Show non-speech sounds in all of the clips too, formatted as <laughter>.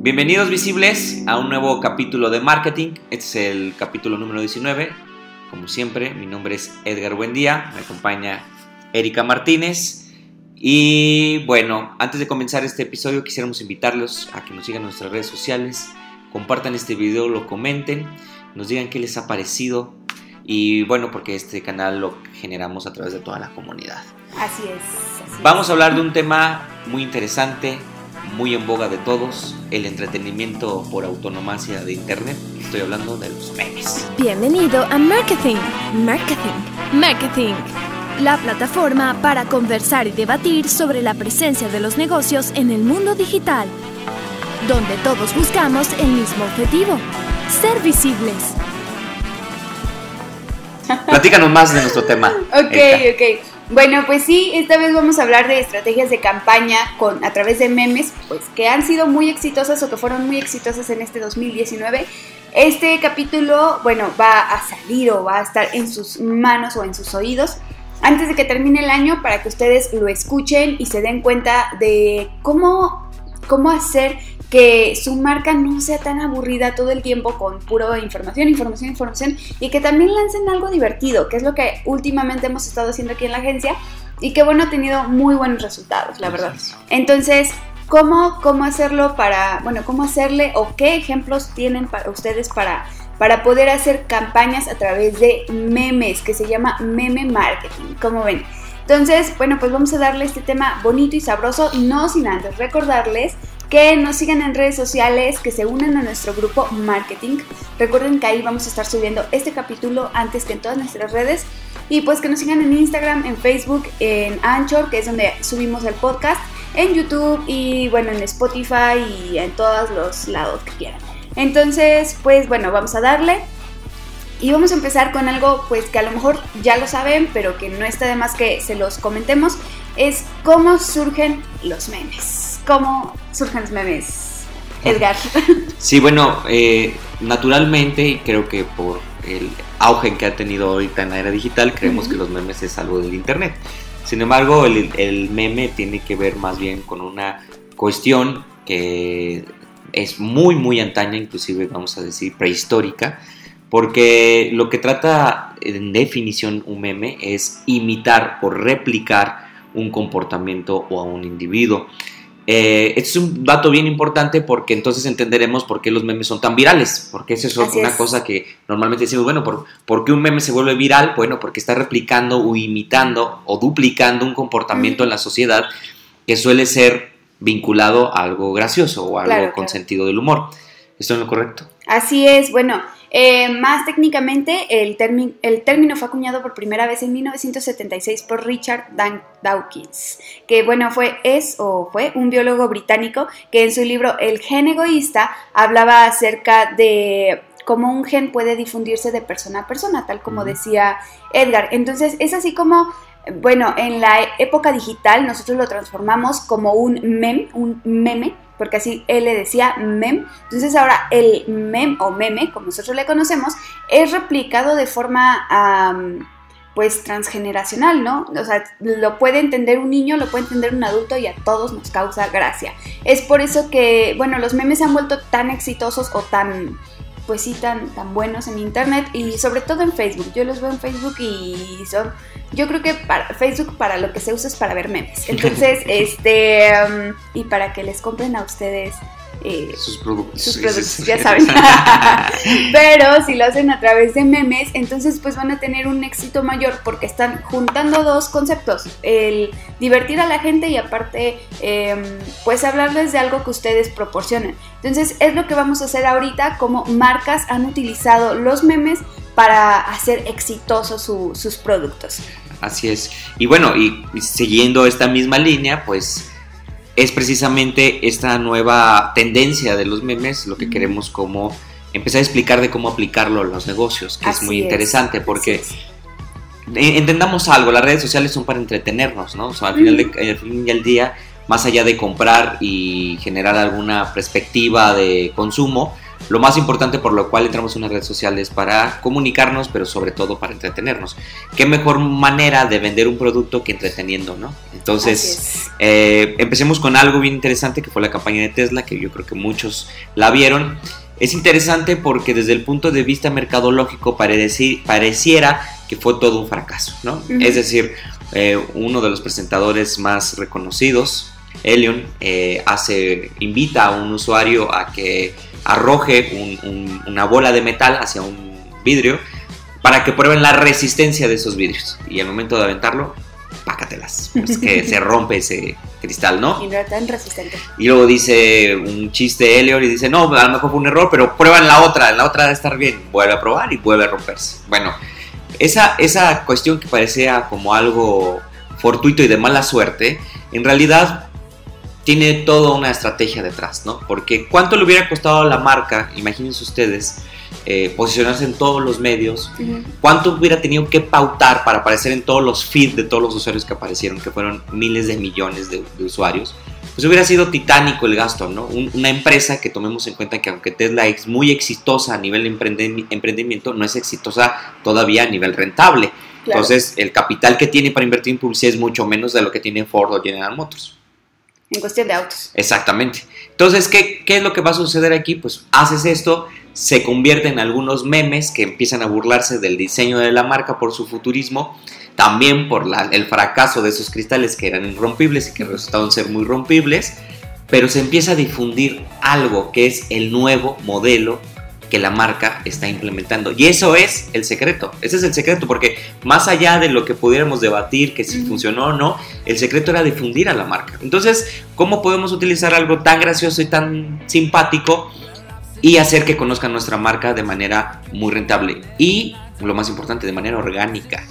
Bienvenidos visibles a un nuevo capítulo de marketing. Este es el capítulo número 19. Como siempre, mi nombre es Edgar Buendía, me acompaña Erika Martínez. Y bueno, antes de comenzar este episodio quisiéramos invitarlos a que nos sigan en nuestras redes sociales, compartan este video, lo comenten, nos digan qué les ha parecido y bueno, porque este canal lo generamos a través de toda la comunidad. Así es. así Vamos a hablar de un tema muy interesante, muy en boga de todos, el entretenimiento por autonomacia de Internet. Estoy hablando de los memes. Bienvenido a Marketing, Marketing, Marketing, la plataforma para conversar y debatir sobre la presencia de los negocios en el mundo digital, donde todos buscamos el mismo objetivo, ser visibles. Platícanos más de nuestro tema. <laughs> Ok, Erika. ok. Bueno, pues sí, esta vez vamos a hablar de estrategias de campaña con a través de memes, pues que han sido muy exitosas o que fueron muy exitosas en este 2019. Este capítulo, bueno, va a salir o va a estar en sus manos o en sus oídos antes de que termine el año para que ustedes lo escuchen y se den cuenta de cómo, cómo hacer que su marca no sea tan aburrida todo el tiempo con pura información, información, información y que también lancen algo divertido, que es lo que últimamente hemos estado haciendo aquí en la agencia y que bueno, ha tenido muy buenos resultados, la verdad. Entonces, ¿cómo, cómo hacerlo para, bueno, cómo hacerle o qué ejemplos tienen para ustedes para, para poder hacer campañas a través de memes, que se llama meme marketing, como ven? Entonces, bueno, pues vamos a darle este tema bonito y sabroso, no sin antes recordarles que nos sigan en redes sociales, que se unan a nuestro grupo marketing. Recuerden que ahí vamos a estar subiendo este capítulo antes que en todas nuestras redes. Y pues que nos sigan en Instagram, en Facebook, en Anchor, que es donde subimos el podcast, en YouTube y bueno, en Spotify y en todos los lados que quieran. Entonces, pues bueno, vamos a darle. Y vamos a empezar con algo pues que a lo mejor ya lo saben, pero que no está de más que se los comentemos, es cómo surgen los memes. ¿Cómo surgen los memes? Edgar. <laughs> Sí, bueno, eh, naturalmente, y creo que por el auge que ha tenido ahorita en la era digital, creemos que los memes es algo del Internet. Sin embargo, el, el meme tiene que ver más bien con una cuestión que es muy, muy antaña, inclusive vamos a decir prehistórica, porque lo que trata en definición un meme es imitar o replicar un comportamiento o a un individuo. Eh, este es un dato bien importante porque entonces entenderemos por qué los memes son tan virales, porque eso es Así una es. cosa que normalmente decimos, bueno, ¿por, ¿por qué un meme se vuelve viral? Bueno, porque está replicando o imitando o duplicando un comportamiento en la sociedad que suele ser vinculado a algo gracioso o algo Claro, con claro. sentido del humor. ¿Esto es lo correcto? Así es, bueno, eh, más técnicamente el, el término fue acuñado por primera vez en 1976 por Richard Dan- Dawkins, que bueno, fue, es o fue un biólogo británico que en su libro El gen egoísta hablaba acerca de cómo un gen puede difundirse de persona a persona, tal como decía Edgar. Entonces es así como, bueno, en la época digital nosotros lo transformamos como un meme, un meme, porque así él le decía mem. Entonces ahora el mem o meme, como nosotros le conocemos, es replicado de forma pues transgeneracional, ¿no? O sea, lo puede entender un niño, lo puede entender un adulto y a todos nos causa gracia. Es por eso que, bueno, los memes se han vuelto tan exitosos o tan pues sí, tan, tan buenos en internet y sobre todo en Facebook. Yo los veo en Facebook y son, yo creo que para Facebook para lo que se usa es para ver memes. <laughs> Entonces, este, um, y para que les compren a ustedes eh, Sus productos. sus productos, ya saben. <laughs> <laughs> Pero si lo hacen a través de memes, entonces pues van a tener un éxito mayor porque están juntando dos conceptos, el divertir a la gente y aparte em, pues hablarles de algo que ustedes proporcionan. Entonces es lo que vamos a hacer ahorita, como marcas han utilizado los memes para hacer exitosos su- sus productos. Así es. Y bueno, y, y siguiendo esta misma línea, pues es precisamente esta nueva tendencia de los memes lo que queremos como empezar a explicar de cómo aplicarlo a los negocios, que es muy es, interesante porque es. eh, entendamos algo, las redes sociales son para entretenernos, ¿no? O sea, al final, de, al fin y al día, más allá de comprar y generar alguna perspectiva de consumo, lo más importante por lo cual entramos en una red social es para comunicarnos, pero sobre todo para entretenernos. ¿Qué mejor manera de vender un producto que entreteniendo, no? Entonces, eh, empecemos con algo bien interesante que fue la campaña de Tesla, que yo creo que muchos la vieron. Es interesante porque desde el punto de vista mercadológico pareciera que fue todo un fracaso, ¿no? Es decir, eh, uno de los presentadores más reconocidos, Elion, eh, hace, invita a un usuario a que arroje una bola de metal hacia un vidrio para que prueben la resistencia de esos vidrios. Y al momento de aventarlo, pácatelas. Pues que <laughs> se rompe ese cristal, ¿no? Y no tan resistente. Y luego dice un chiste Elliot y dice, no, a lo mejor fue un error, pero prueban la otra, la otra debe estar bien. Vuelve a probar y vuelve a romperse. Bueno, esa, esa cuestión que parecía como algo fortuito y de mala suerte, en realidad tiene toda una estrategia detrás, ¿no? Porque ¿cuánto le hubiera costado a la marca, imagínense ustedes, eh, posicionarse en todos los medios? ¿Cuánto hubiera tenido que pautar para aparecer en todos los feeds de todos los usuarios que aparecieron, que fueron miles de millones de, usuarios? Pues hubiera sido titánico el gasto, ¿no? una empresa que tomemos en cuenta que aunque Tesla es muy exitosa a nivel de emprendimiento, no es exitosa todavía a nivel rentable. Entonces, el capital que tiene para invertir en publicidad es mucho menos de lo que tiene Ford o General Motors. En cuestión de autos. Exactamente. Entonces, ¿qué, ¿qué, es lo que va a suceder aquí? Pues haces esto, se convierte en algunos memes que empiezan a burlarse del diseño de la marca por su futurismo, también por el fracaso de esos cristales que eran irrompibles y que resultaron ser muy rompibles, pero se empieza a difundir algo que es el nuevo modelo que la marca está implementando. Y eso es el secreto, ese es el secreto, porque más allá de lo que pudiéramos debatir, que si funcionó o no, el secreto era difundir a la marca. Entonces, ¿cómo podemos utilizar algo tan gracioso y tan simpático y hacer que conozcan nuestra marca de manera muy rentable? Y lo más importante, de manera orgánica,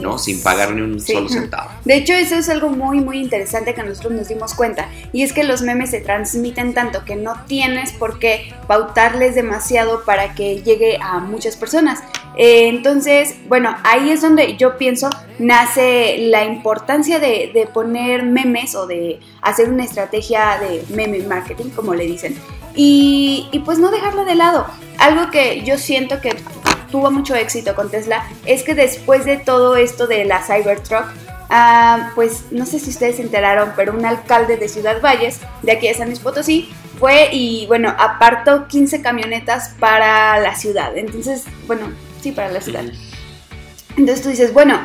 ¿no? Sin pagar ni un solo centavo. De hecho, eso es algo muy, muy interesante que nosotros nos dimos cuenta. Y es que los memes se transmiten tanto que no tienes por qué pautarles demasiado para que llegue a muchas personas. Eh, entonces, bueno, ahí es donde yo pienso nace la importancia de, de poner memes o de hacer una estrategia de meme marketing, como le dicen. Y, y, pues no dejarlo de lado. Algo que yo siento que tuvo mucho éxito con Tesla es que después de todo esto de la Cybertruck, ah, pues no sé si ustedes se enteraron, pero un alcalde de Ciudad Valles, de aquí de San Luis Potosí, fue y bueno, apartó 15 camionetas para la ciudad. Entonces, bueno, sí, para la ciudad. Entonces tú dices, bueno,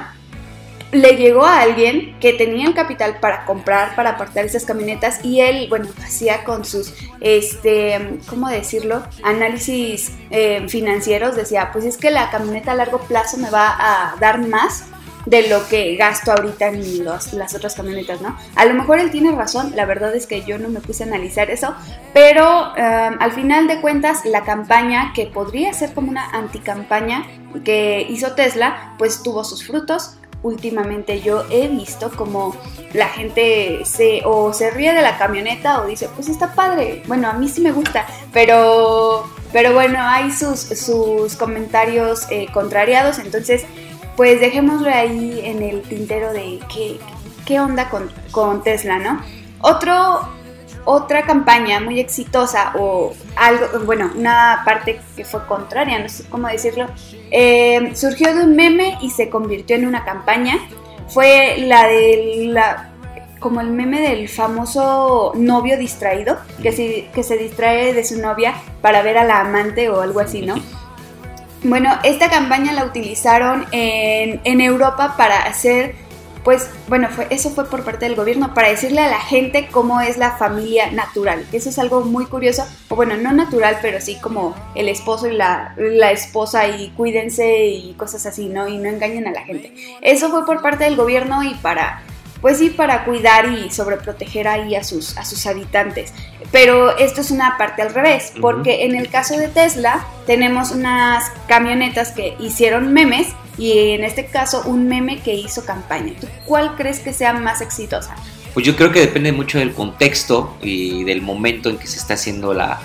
le llegó a alguien que tenía el capital para comprar, para apartar esas camionetas y él, bueno, hacía con sus, este, ¿cómo decirlo? Análisis eh, financieros, decía, pues es que la camioneta a largo plazo me va a dar más de lo que gasto ahorita en las otras camionetas, ¿no? A lo mejor él tiene razón, la verdad es que yo no me puse a analizar eso, pero em, al final de cuentas la campaña que podría ser como una anticampaña que hizo Tesla, pues tuvo sus frutos, últimamente yo he visto como la gente se o se ríe de la camioneta o dice, pues está padre. Bueno, a mí sí me gusta, pero, pero bueno, hay sus, sus comentarios eh, contrariados, entonces pues dejémoslo ahí en el tintero de qué, qué onda con, con Tesla, ¿no? Otro otra campaña muy exitosa o algo, bueno, una parte que fue contraria, no sé cómo decirlo, eh, surgió de un meme y se convirtió en una campaña. Fue la de la, como el meme del famoso novio distraído, que se, que se distrae de su novia para ver a la amante o algo así, ¿no? Bueno, esta campaña la utilizaron en, en Europa para hacer pues bueno, fue, eso fue por parte del gobierno para decirle a la gente cómo es la familia natural. Eso es algo muy curioso, o bueno, no natural, pero sí como el esposo y la, la esposa y cuídense y cosas así, ¿no? Y no engañen a la gente. Eso fue por parte del gobierno y para pues sí, para cuidar y sobreproteger ahí a sus, a sus habitantes. Pero esto es una parte al revés, porque en el caso de Tesla tenemos unas camionetas que hicieron memes y en este caso un meme que hizo campaña. ¿Tú cuál crees que sea más exitosa? Pues yo creo que depende mucho del contexto y del momento en que se está haciendo la,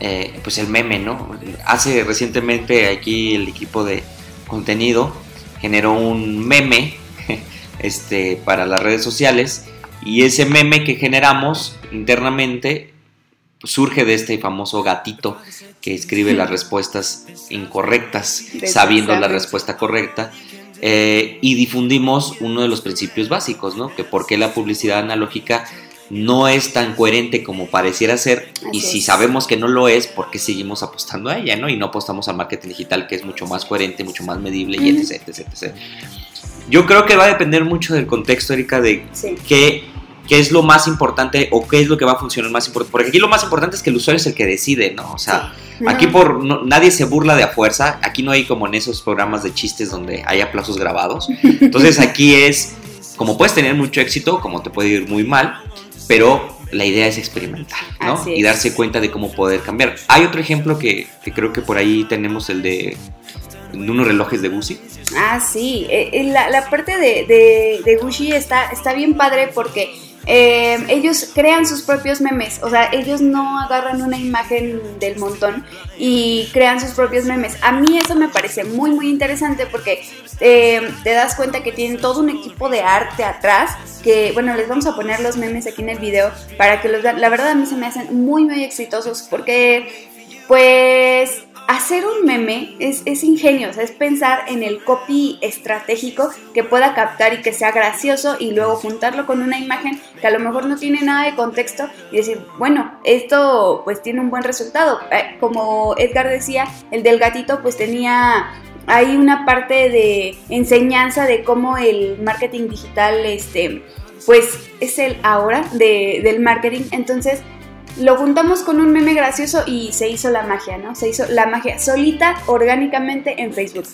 eh, pues el meme, ¿no? Hace recientemente aquí el equipo de contenido generó un meme <laughs> este, para las redes sociales y ese meme que generamos internamente surge de este famoso gatito que escribe las respuestas incorrectas, sabiendo la respuesta correcta. Eh, y difundimos uno de los principios básicos, ¿no? Que por qué la publicidad analógica no es tan coherente como pareciera ser y si sabemos que no lo es, ¿por qué seguimos apostando a ella, ¿no? Y no apostamos al marketing digital que es mucho más coherente, mucho más medible y etc, etc, etc. Yo creo que va a depender mucho del contexto, Erika, de qué qué es lo más importante o qué es lo que va a funcionar más importante. Porque aquí lo más importante es que el usuario es el que decide, ¿no? O sea, aquí por nadie se burla de a fuerza. Aquí no hay como en esos programas de chistes donde hay aplausos grabados. Entonces aquí es como puedes tener mucho éxito, como te puede ir muy mal, pero la idea es experimentar, ¿no? Y darse cuenta de cómo poder cambiar. Hay otro ejemplo que, creo que por ahí tenemos el de, unos relojes de Gucci. Ah, sí. Eh, eh, la, la parte de, de, de Gucci está, está bien padre porque eh, ellos crean sus propios memes, o sea, ellos no agarran una imagen del montón y crean sus propios memes. A mí eso me parece muy, muy interesante porque eh, te das cuenta que tienen todo un equipo de arte atrás, que bueno, les vamos a poner los memes aquí en el video para que los vean. La verdad a mí se me hacen muy, muy exitosos porque pues hacer un meme es, es ingenio, es pensar en el copy estratégico que pueda captar y que sea gracioso y luego juntarlo con una imagen que a lo mejor no tiene nada de contexto y decir, bueno, esto pues tiene un buen resultado. Eh, como Edgar decía, el del gatito pues tenía ahí una parte de enseñanza de cómo el marketing digital este pues es el ahora de, del marketing, entonces lo juntamos con un meme gracioso y se hizo la magia, ¿no? Se hizo la magia solita, orgánicamente en Facebook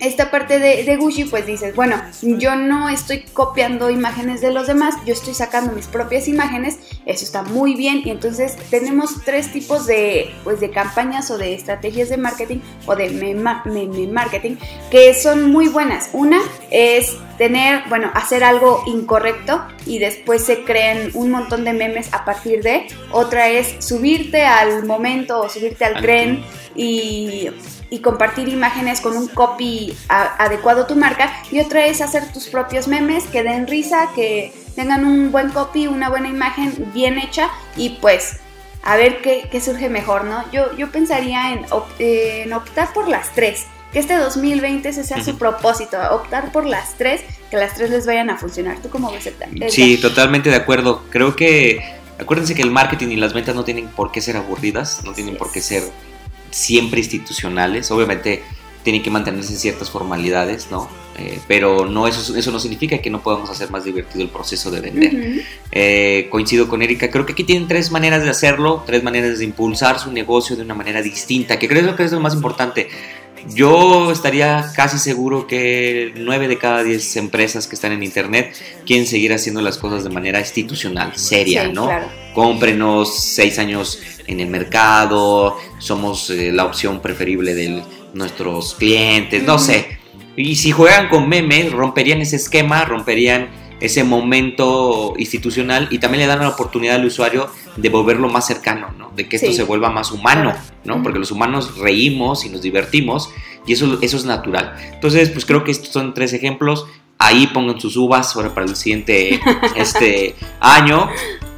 esta parte de, de, Gucci, pues dices, bueno, yo no estoy copiando imágenes de los demás, yo estoy sacando mis propias imágenes, eso está muy bien. Y entonces tenemos tres tipos de, pues, de campañas o de estrategias de marketing o de meme, marketing que son muy buenas. Una es tener, bueno, hacer algo incorrecto y después se creen un montón de memes a partir de. Otra es subirte al momento o subirte al tren y y compartir imágenes con un copy adecuado a tu marca y otra es hacer tus propios memes que den risa, que tengan un buen copy, una buena imagen bien hecha y pues a ver qué, surge mejor, ¿no? Yo, yo pensaría en, en, optar por las tres, que este 2020 ese sea su propósito, optar por las tres, que las tres les vayan a funcionar. ¿Tú cómo ves el Sí, totalmente de acuerdo. Creo que, acuérdense que el marketing y las ventas no tienen por qué ser aburridas, no tienen por qué ser siempre institucionales. Obviamente tienen que mantenerse ciertas formalidades, ¿no? Eh, pero no eso, eso no significa que no podamos hacer más divertido el proceso de vender. Eh, coincido con Erika, creo que aquí tienen tres maneras de hacerlo, tres maneras de impulsar su negocio de una manera distinta, que creo que es lo más importante. Yo estaría casi seguro que 9 de cada 10 empresas que están en Internet quieren seguir haciendo las cosas de manera institucional, seria, ¿no? Cómprenos 6 años en el mercado, somos eh, la opción preferible de nuestros clientes, no sé. Y si juegan con memes, romperían ese esquema, romperían ese momento institucional y también le dan la oportunidad al usuario de volverlo más cercano, ¿no? De que esto se vuelva más humano, ¿no? Porque los humanos reímos y nos divertimos y eso, eso es natural. Entonces, pues creo que estos son tres ejemplos. Ahí pongan sus uvas ahora para el siguiente este <laughs> año.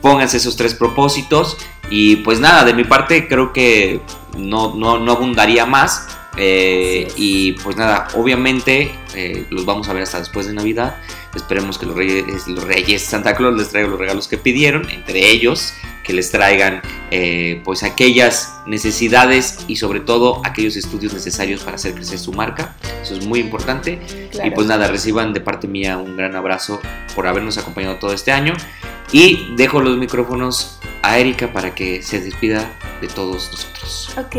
Pónganse esos tres propósitos. Y pues nada, de mi parte creo que no, no, no abundaría más. Eh, y pues nada, obviamente eh, los vamos a ver hasta después de Navidad. Esperemos que los reyes, los reyes Santa Claus les traigan los regalos que pidieron, entre ellos que les traigan eh, pues aquellas necesidades y sobre todo aquellos estudios necesarios para hacer crecer su marca. Eso es muy importante. Y pues nada, reciban de parte mía un gran abrazo por habernos acompañado todo este año. Y dejo los micrófonos a Erika para que se despida de todos nosotros. Ok,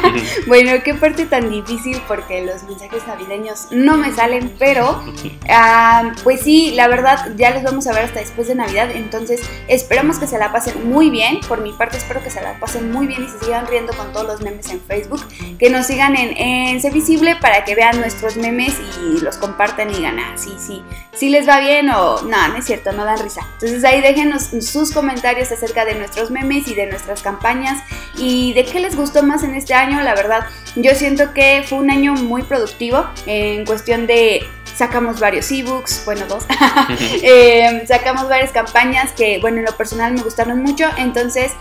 <laughs> bueno, qué parte tan difícil porque los mensajes navideños no me salen, pero <laughs> ah, pues sí, la verdad ya los vamos a ver hasta después de Navidad, entonces esperamos que se la pasen muy bien, por mi parte espero que se la pasen muy bien y se sigan riendo con todos los memes en Facebook, que nos sigan en, en Sé Visible para que vean nuestros memes y los compartan y digan, ah, sí, sí, sí les va bien o no, no es cierto, no dan risa. Entonces ahí déjenos sus comentarios acerca de nuestros memes y de nuestras campañas y de qué les gustó más en este año. La verdad, yo siento que fue un año muy productivo en cuestión de sacamos varios ebooks, bueno, dos, <laughs> <laughs> eh, sacamos varias campañas que, bueno, en lo personal me gustaron mucho, entonces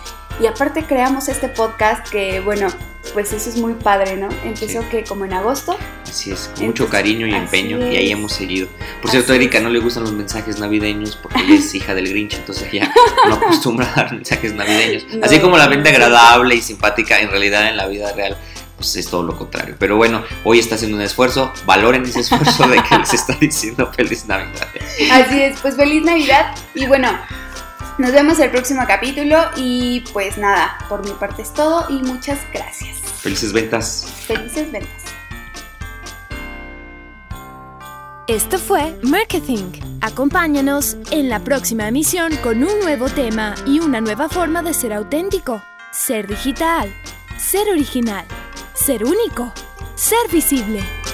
y aparte creamos este podcast que, bueno, pues eso es muy padre, ¿no? Empezó Sí. que como en agosto. Así es, con mucho cariño y empeño y ahí hemos seguido. Por Así cierto, a Erika no le gustan los mensajes navideños porque ella es hija del Grinch, entonces ella no <laughs> acostumbra a dar mensajes navideños. No, Así como la mente agradable y simpática, en realidad en la vida real pues es todo lo contrario. Pero bueno, hoy está haciendo un esfuerzo, valoren ese esfuerzo de que les está diciendo feliz Navidad. Así es, pues feliz Navidad y bueno, nos vemos el próximo capítulo y pues nada, por mi parte es todo y muchas gracias. Felices ventas. Felices ventas. Esto fue Marketing. Acompáñanos en la próxima emisión con un nuevo tema y una nueva forma de ser auténtico, ser digital, ser original, ser único, ser visible.